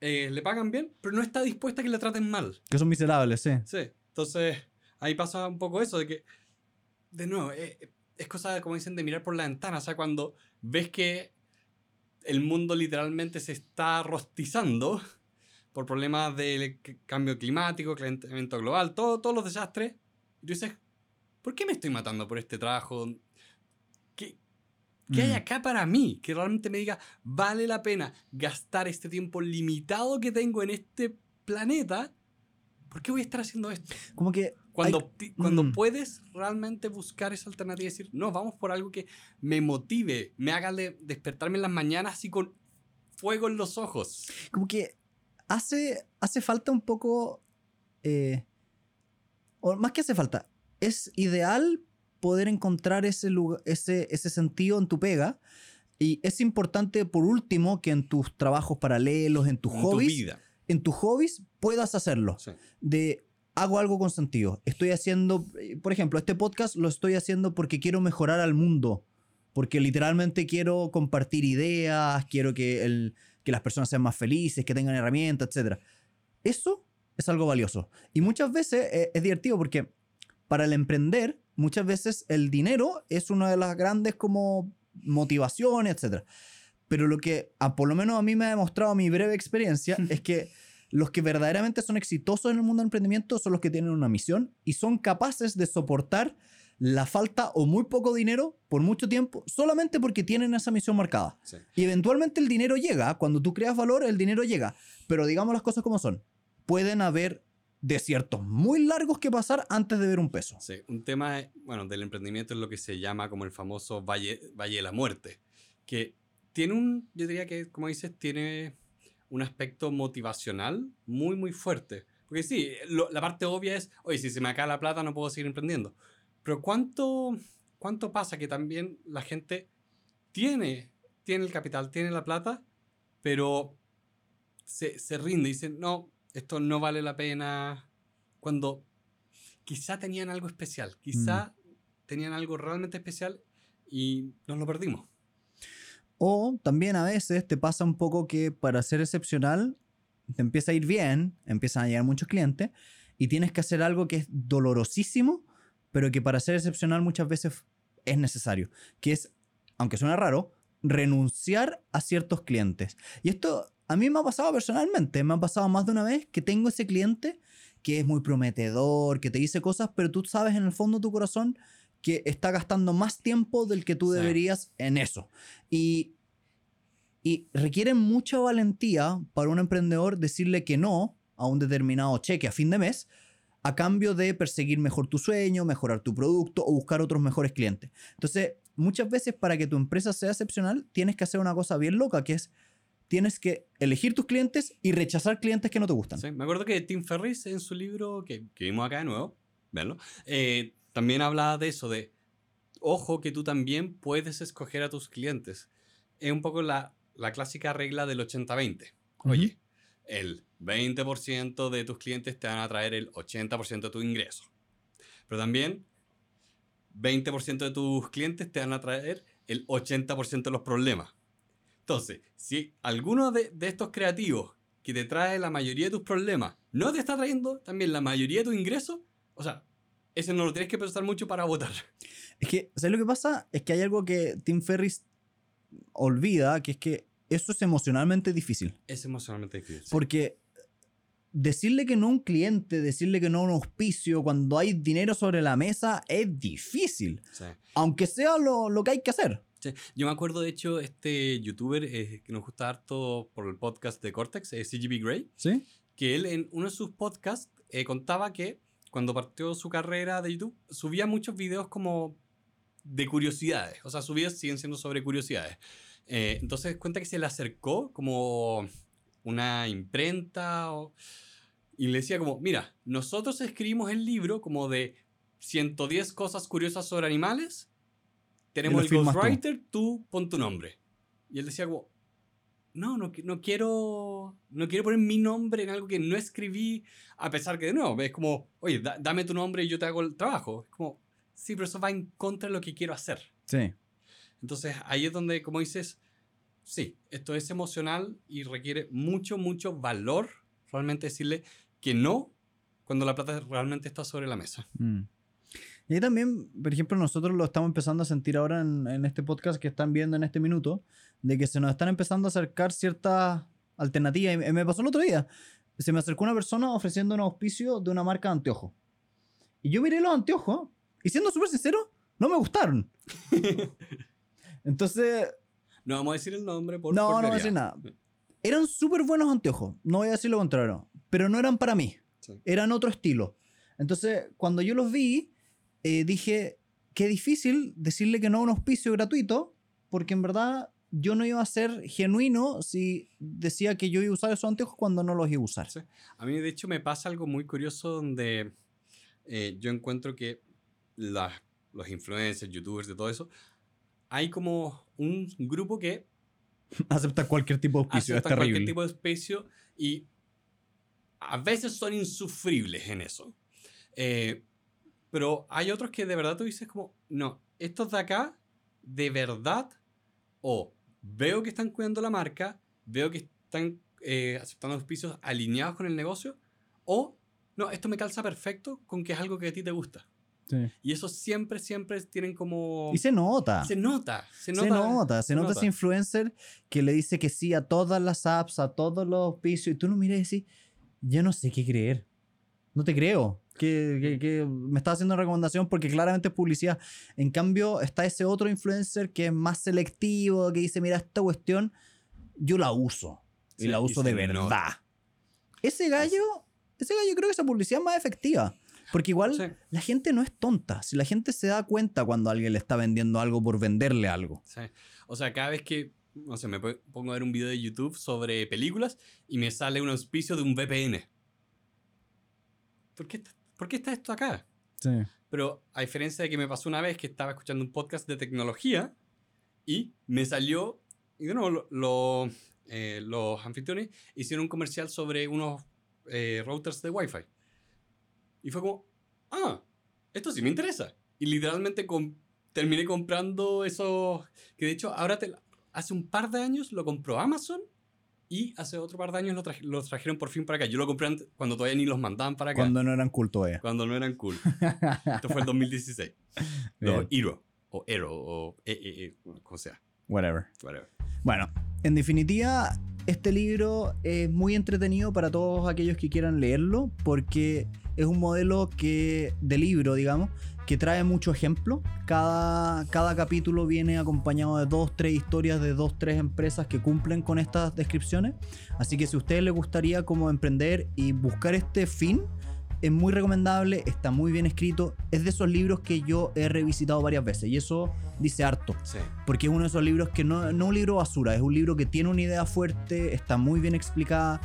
eh, le pagan bien, pero no está dispuesta a que le traten mal. Que son miserables, sí. Sí, entonces ahí pasa un poco eso de que, de nuevo, eh, es cosa, como dicen, de mirar por la ventana, o sea, cuando ves que el mundo literalmente se está rostizando por problemas de c- cambio climático, calentamiento global, todo, todos los desastres, y tú dices, ¿por qué me estoy matando por este trabajo? ¿Qué, qué hay Mm. acá para mí? Que realmente me diga, vale la pena gastar este tiempo limitado que tengo en este planeta. ¿Por qué voy a estar haciendo esto? Como que Cuando, cuando Mm. puedes realmente buscar esa alternativa y decir, no, vamos por algo que me motive, me haga de- despertarme en las mañanas así con fuego en los ojos. como que hace, hace falta un poco, eh, o más que hace falta, es ideal poder encontrar ese, lugar, ese, ese sentido en tu pega. Y es importante, por último, que en tus trabajos paralelos, en tus en tu hobbies, vida. en tus hobbies puedas hacerlo. Sí. De hago algo con sentido. Estoy haciendo, por ejemplo, este podcast lo estoy haciendo porque quiero mejorar al mundo. Porque literalmente quiero compartir ideas, quiero que, el, que las personas sean más felices, que tengan herramientas, etc. Eso es algo valioso. Y muchas veces eh, es divertido porque para el emprender, muchas veces el dinero es una de las grandes como motivaciones, etc. Pero lo que, a, por lo menos a mí me ha demostrado mi breve experiencia, es que los que verdaderamente son exitosos en el mundo del emprendimiento son los que tienen una misión y son capaces de soportar la falta o muy poco dinero por mucho tiempo solamente porque tienen esa misión marcada. Sí. Y eventualmente el dinero llega, cuando tú creas valor, el dinero llega. Pero digamos las cosas como son. Pueden haber desiertos muy largos que pasar antes de ver un peso. Sí, un tema, bueno, del emprendimiento es lo que se llama como el famoso Valle, Valle de la Muerte, que tiene un, yo diría que, como dices, tiene un aspecto motivacional muy, muy fuerte. Porque sí, la parte obvia es, oye, si se me acaba la plata no puedo seguir emprendiendo. Pero ¿cuánto, cuánto pasa que también la gente tiene, tiene el capital, tiene la plata, pero se, se rinde y dice, no, esto no vale la pena. Cuando quizá tenían algo especial, quizá tenían algo realmente especial y nos lo perdimos. O también a veces te pasa un poco que para ser excepcional te empieza a ir bien, empiezan a llegar muchos clientes y tienes que hacer algo que es dolorosísimo, pero que para ser excepcional muchas veces es necesario, que es, aunque suena raro, renunciar a ciertos clientes. Y esto a mí me ha pasado personalmente, me ha pasado más de una vez que tengo ese cliente que es muy prometedor, que te dice cosas, pero tú sabes en el fondo de tu corazón que está gastando más tiempo del que tú deberías en eso. Y Y requiere mucha valentía para un emprendedor decirle que no a un determinado cheque a fin de mes a cambio de perseguir mejor tu sueño, mejorar tu producto o buscar otros mejores clientes. Entonces, muchas veces para que tu empresa sea excepcional, tienes que hacer una cosa bien loca, que es tienes que elegir tus clientes y rechazar clientes que no te gustan. Sí, me acuerdo que Tim Ferriss en su libro, que, que vimos acá de nuevo, verlo, eh, también hablaba de eso, de, ojo que tú también puedes escoger a tus clientes. Es un poco la, la clásica regla del 80-20. Oye, el 20% de tus clientes te van a traer el 80% de tu ingreso. Pero también 20% de tus clientes te van a traer el 80% de los problemas. Entonces, si alguno de, de, estos creativos que te trae la mayoría de tus problemas no te está trayendo también la mayoría de tus ingresos, o sea, ese no lo tienes que pensar mucho para votar. Es que, ¿sabes lo que pasa? Es que hay algo que Tim Ferriss olvida, que es que eso es emocionalmente difícil. Es emocionalmente difícil. Porque decirle que no a un cliente, decirle que no a un auspicio cuando hay dinero sobre la mesa es difícil. Sí. Aunque sea lo, lo, que hay que hacer. Sí. Yo me acuerdo, de hecho, este youtuber eh, que nos gusta harto por el podcast de Cortex, eh, CGB Grey, ¿Sí? que él en uno de sus podcasts eh, contaba que cuando partió su carrera de YouTube subía muchos videos como de curiosidades. O sea, sus videos siguen siendo sobre curiosidades. Eh, entonces cuenta que se le acercó como una imprenta o, y le decía como, mira, nosotros escribimos el libro como de 110 cosas curiosas sobre animales, tenemos el ghostwriter, tú. tú pon tu nombre. Y él decía como, no, no, no, quiero, no quiero poner mi nombre en algo que no escribí, a pesar que de nuevo, es como, oye, da, dame tu nombre y yo te hago el trabajo. Es como, sí, pero eso va en contra de lo que quiero hacer. Sí. Entonces ahí es donde, como dices, sí, esto es emocional y requiere mucho, mucho valor realmente decirle que no cuando la plata realmente está sobre la mesa. Mm. Y también, por ejemplo, nosotros lo estamos empezando a sentir ahora en, en, este podcast que están viendo en este minuto, de que se nos están empezando a acercar ciertas alternativas. Y me pasó el otro día. Se me acercó una persona ofreciendo un auspicio de una marca de anteojos. Y yo miré los anteojos y siendo súper sincero, no me gustaron. Entonces... No vamos a decir el nombre, por No, por no voy a decir nada. Eran súper buenos anteojos, no voy a decir lo contrario, pero no eran para mí. Sí. Eran otro estilo. Entonces, cuando yo los vi, eh, dije, qué difícil decirle que no a un auspicio gratuito, porque en verdad yo no iba a ser genuino si decía que yo iba a usar esos anteojos cuando no los iba a usar. Sí. A mí, de hecho, me pasa algo muy curioso donde eh, yo encuentro que la, los influencers, youtubers, de todo eso, hay como un grupo que acepta cualquier tipo de auspicio. Acepta cualquier tipo de auspicio y a veces son insufribles en eso. Eh, pero hay otros que de verdad tú dices como, no, estos de acá, de verdad, o veo que están cuidando la marca, veo que están eh, aceptando auspicios alineados con el negocio, o no, esto me calza perfecto con que es algo que a ti te gusta. Sí. Y eso siempre, siempre tienen como... Y se nota. Se nota. Se Se nota. nota, se, nota, ese influencer que le dice que sí a todas las apps, a todos los auspicios, y tú lo miras y decís, yo no sé qué creer. No te creo. Que, que, que, me estás haciendo una recomendación porque claramente es publicidad. En cambio, está ese otro influencer que es más selectivo, que dice, mira, esta cuestión yo la uso. Y Sí, la y uso se de verdad. nota. Ese gallo, ese gallo creo que esa publicidad es más efectiva. Porque igual Sí. la gente no es tonta. Si la gente se da cuenta cuando alguien le está vendiendo algo por venderle algo. Sí. O sea, cada vez que, no sé, me po- pongo a ver un video de YouTube sobre películas y me sale un auspicio de un VPN. ¿Por qué, está- ¿Por qué está esto acá? Sí. Pero a diferencia de que me pasó una vez que estaba escuchando un podcast de tecnología y me salió, y de nuevo, lo- lo, eh, los anfitriones hicieron un comercial sobre unos eh, routers de Wi-Fi. Y fue como, ah, esto sí me interesa. Y literalmente com- terminé comprando esos, que de hecho ahora, te, hace un par de años lo compró Amazon y hace otro par de años lo, traje- lo trajeron por fin para acá. Yo lo compré cuando todavía ni los mandaban para acá. Cuando no eran culto todavía. Cuando no eran cool. Esto fue el 2016. Los. Hero. O Hero. O e, e, e, como sea. Whatever. Whatever. Bueno, en definitiva, este libro es muy entretenido para todos aquellos que quieran leerlo porque es un modelo que, de libro, digamos, que trae mucho ejemplo. Cada, cada capítulo viene acompañado de dos, tres historias de dos, tres empresas que cumplen con estas descripciones. Así que si a ustedes les gustaría como emprender y buscar este fin, es muy recomendable, está muy bien escrito. Es de esos libros que yo he revisitado varias veces y eso dice harto. Sí. Porque es uno de esos libros que no, no un libro basura, es un libro que tiene una idea fuerte, está muy bien explicada,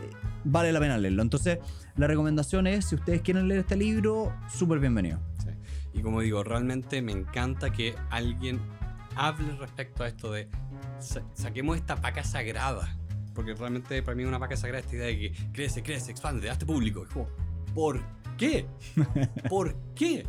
eh, vale la pena leerlo. Entonces, la recomendación es, si ustedes quieren leer este libro, súper bienvenido. Y como digo, realmente me encanta que alguien hable respecto a esto de sa- saquemos esta vaca sagrada. Porque realmente para mí una vaca sagrada es esta idea de que crece, crece, expande, hazte público. Es como, ¿por qué? ¿Por qué?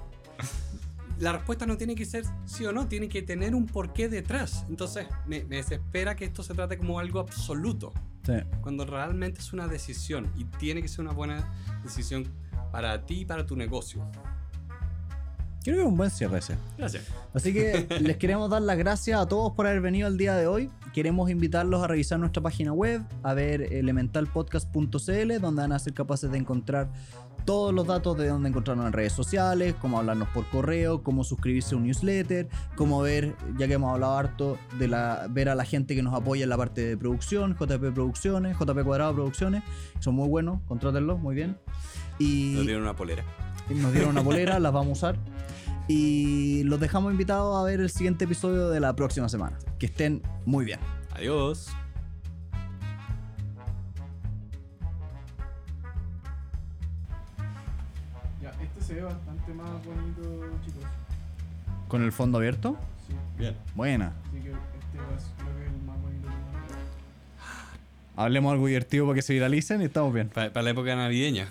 La respuesta no tiene que ser sí o no, tiene que tener un porqué detrás. Entonces, me, me desespera que esto se trate como algo absoluto Sí. cuando realmente es una decisión y tiene que ser una buena decisión para ti y para tu negocio. Creo que es un buen cierre ese. Gracias. Así que les queremos dar las gracias a todos por haber venido el día de hoy. Queremos invitarlos a revisar nuestra página web, a ver elementalpodcast.cl, donde van a ser capaces de encontrar todos los datos de dónde encontrarnos en redes sociales, cómo hablarnos por correo, cómo suscribirse a un newsletter, cómo ver, ya que hemos hablado harto, de la, ver a la gente que nos apoya en la parte de producción, JP Producciones, JP Cuadrado Producciones, son muy buenos, contrátenlos, muy bien. Y Nos dieron una polera. Nos dieron una polera, las vamos a usar. Y los dejamos invitados a ver el siguiente episodio de la próxima semana. Que estén muy bien. Adiós. Ya, este se ve bastante más bonito, chicos. ¿Con el fondo abierto? Sí, Bien. Buena. así que este va a ser- creo que es el más bonito. que- Hablemos algo divertido para que se viralicen y estamos bien. para la época navideña.